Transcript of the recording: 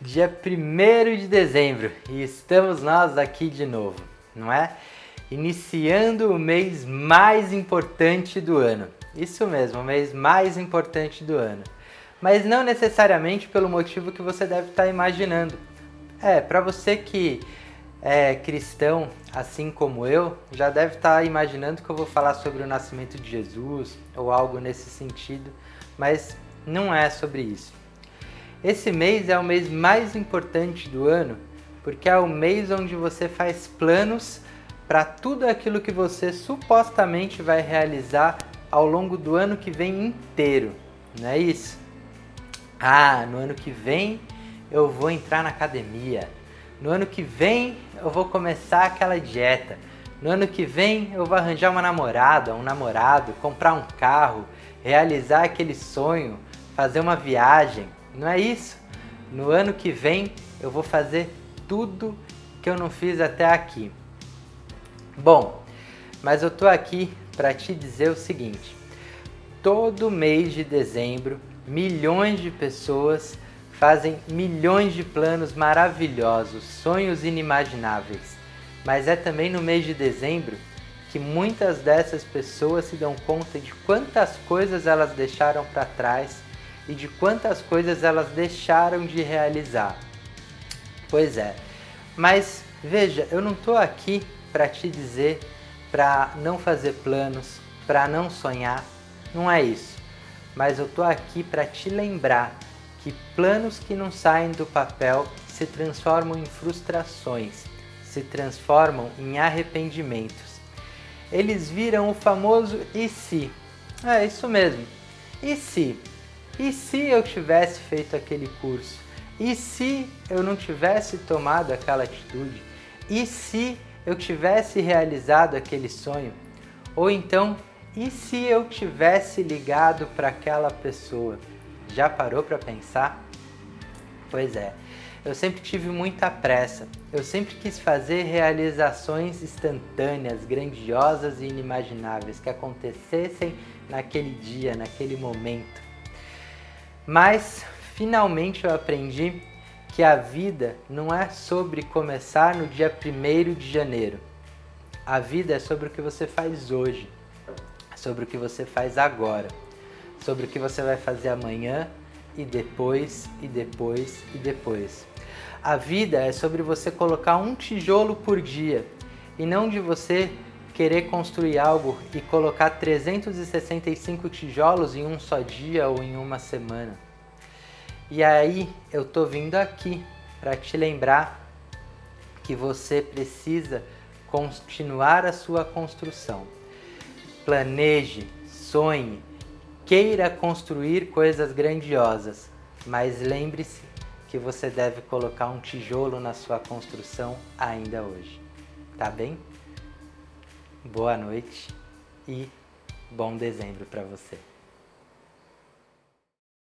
dia 1 de dezembro e estamos nós aqui de novo, não é? Iniciando o mês mais importante do ano. Isso mesmo, o mês mais importante do ano. Mas não necessariamente pelo motivo que você deve estar imaginando. É, para você que é cristão, assim como eu, já deve estar imaginando que eu vou falar sobre o nascimento de Jesus ou algo nesse sentido, mas não é sobre isso. Esse mês é o mês mais importante do ano, porque é o mês onde você faz planos para tudo aquilo que você supostamente vai realizar ao longo do ano que vem inteiro, não é isso? Ah, no ano que vem eu vou entrar na academia. No ano que vem eu vou começar aquela dieta. No ano que vem eu vou arranjar uma namorada, um namorado, comprar um carro, realizar aquele sonho, fazer uma viagem. Não é isso? No ano que vem eu vou fazer tudo que eu não fiz até aqui. Bom, mas eu tô aqui para te dizer o seguinte: todo mês de dezembro, milhões de pessoas fazem milhões de planos maravilhosos, sonhos inimagináveis. Mas é também no mês de dezembro que muitas dessas pessoas se dão conta de quantas coisas elas deixaram para trás e de quantas coisas elas deixaram de realizar. Pois é, mas veja, eu não estou aqui para te dizer para não fazer planos, para não sonhar, não é isso. Mas eu estou aqui para te lembrar que planos que não saem do papel se transformam em frustrações, se transformam em arrependimentos. Eles viram o famoso e se. É isso mesmo. E se? E se eu tivesse feito aquele curso? E se eu não tivesse tomado aquela atitude? E se eu tivesse realizado aquele sonho? Ou então, e se eu tivesse ligado para aquela pessoa? Já parou para pensar? Pois é, eu sempre tive muita pressa. Eu sempre quis fazer realizações instantâneas, grandiosas e inimagináveis que acontecessem naquele dia, naquele momento. Mas finalmente eu aprendi que a vida não é sobre começar no dia 1 de janeiro. A vida é sobre o que você faz hoje, sobre o que você faz agora, sobre o que você vai fazer amanhã e depois, e depois, e depois. A vida é sobre você colocar um tijolo por dia e não de você querer construir algo e colocar 365 tijolos em um só dia ou em uma semana. E aí eu tô vindo aqui para te lembrar que você precisa continuar a sua construção. Planeje, sonhe, queira construir coisas grandiosas, mas lembre-se que você deve colocar um tijolo na sua construção ainda hoje. Tá bem? Boa noite e bom dezembro para você.